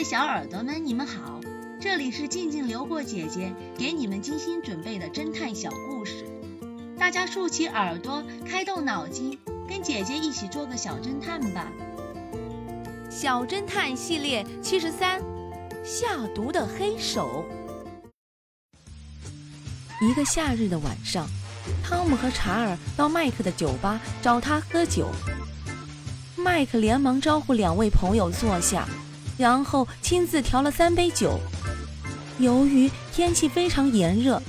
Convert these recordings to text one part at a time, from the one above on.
位小耳朵们，你们好，这里是静静流过姐姐给你们精心准备的侦探小故事，大家竖起耳朵，开动脑筋，跟姐姐一起做个小侦探吧。小侦探系列七十三，下毒的黑手。一个夏日的晚上，汤姆和查尔到麦克的酒吧找他喝酒。麦克连忙招呼两位朋友坐下，然后亲自调了三杯酒。由于天气非常炎热，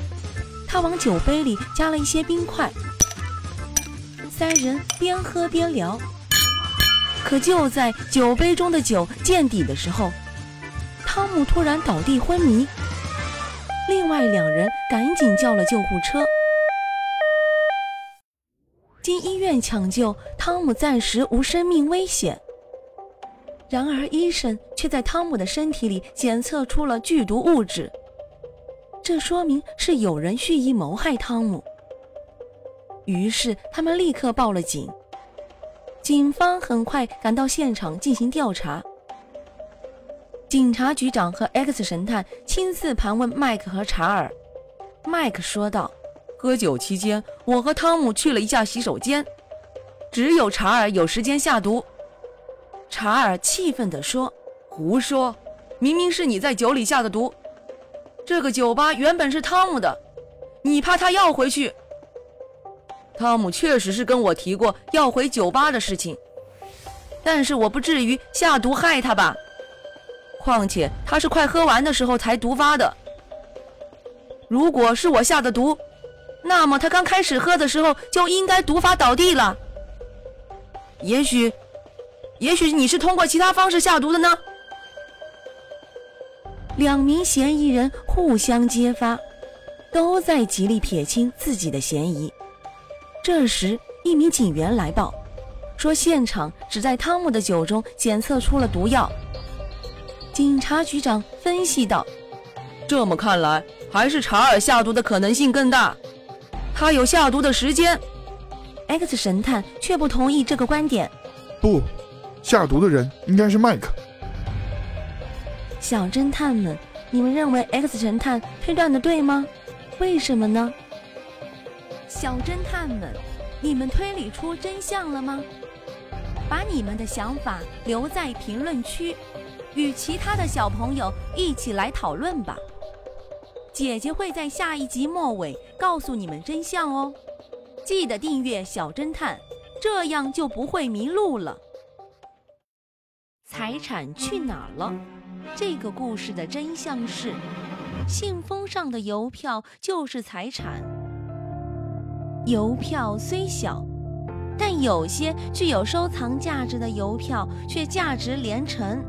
他往酒杯里加了一些冰块。三人边喝边聊。可就在酒杯中的酒见底的时候，汤姆突然倒地昏迷。另外两人赶紧叫了救护车。经医院抢救，汤姆暂时无生命危险。然而医生却在汤姆的身体里检测出了剧毒物质，这说明是有人蓄意谋害汤姆。于是他们立刻报了警。警方很快赶到现场进行调查。警察局长和 X 神探亲自盘问麦克和查尔。麦克说道：“喝酒期间，我和汤姆去了一下洗手间，只有查尔有时间下毒。”查尔气愤地说：“胡说！明明是你在酒里下的毒。这个酒吧原本是汤姆的，你怕他要回去。”汤姆确实是跟我提过要回酒吧的事情，但是我不至于下毒害他吧？况且他是快喝完的时候才毒发的。如果是我下的毒，那么他刚开始喝的时候就应该毒发倒地了。也许，也许你是通过其他方式下毒的呢？两名嫌疑人互相揭发，都在极力撇清自己的嫌疑。这时，一名警员来报，说现场只在汤姆的酒中检测出了毒药。警察局长分析道：“这么看来，还是查尔下毒的可能性更大，他有下毒的时间。”X 神探却不同意这个观点。不，下毒的人应该是麦克。小侦探们，你们认为 X 神探推断的对吗？为什么呢？小侦探们，你们推理出真相了吗？把你们的想法留在评论区，与其他的小朋友一起来讨论吧。姐姐会在下一集末尾告诉你们真相哦。记得订阅小侦探，这样就不会迷路了。财产去哪儿了？这个故事的真相是，信封上的邮票就是财产。邮票虽小，但有些具有收藏价值的邮票却价值连城。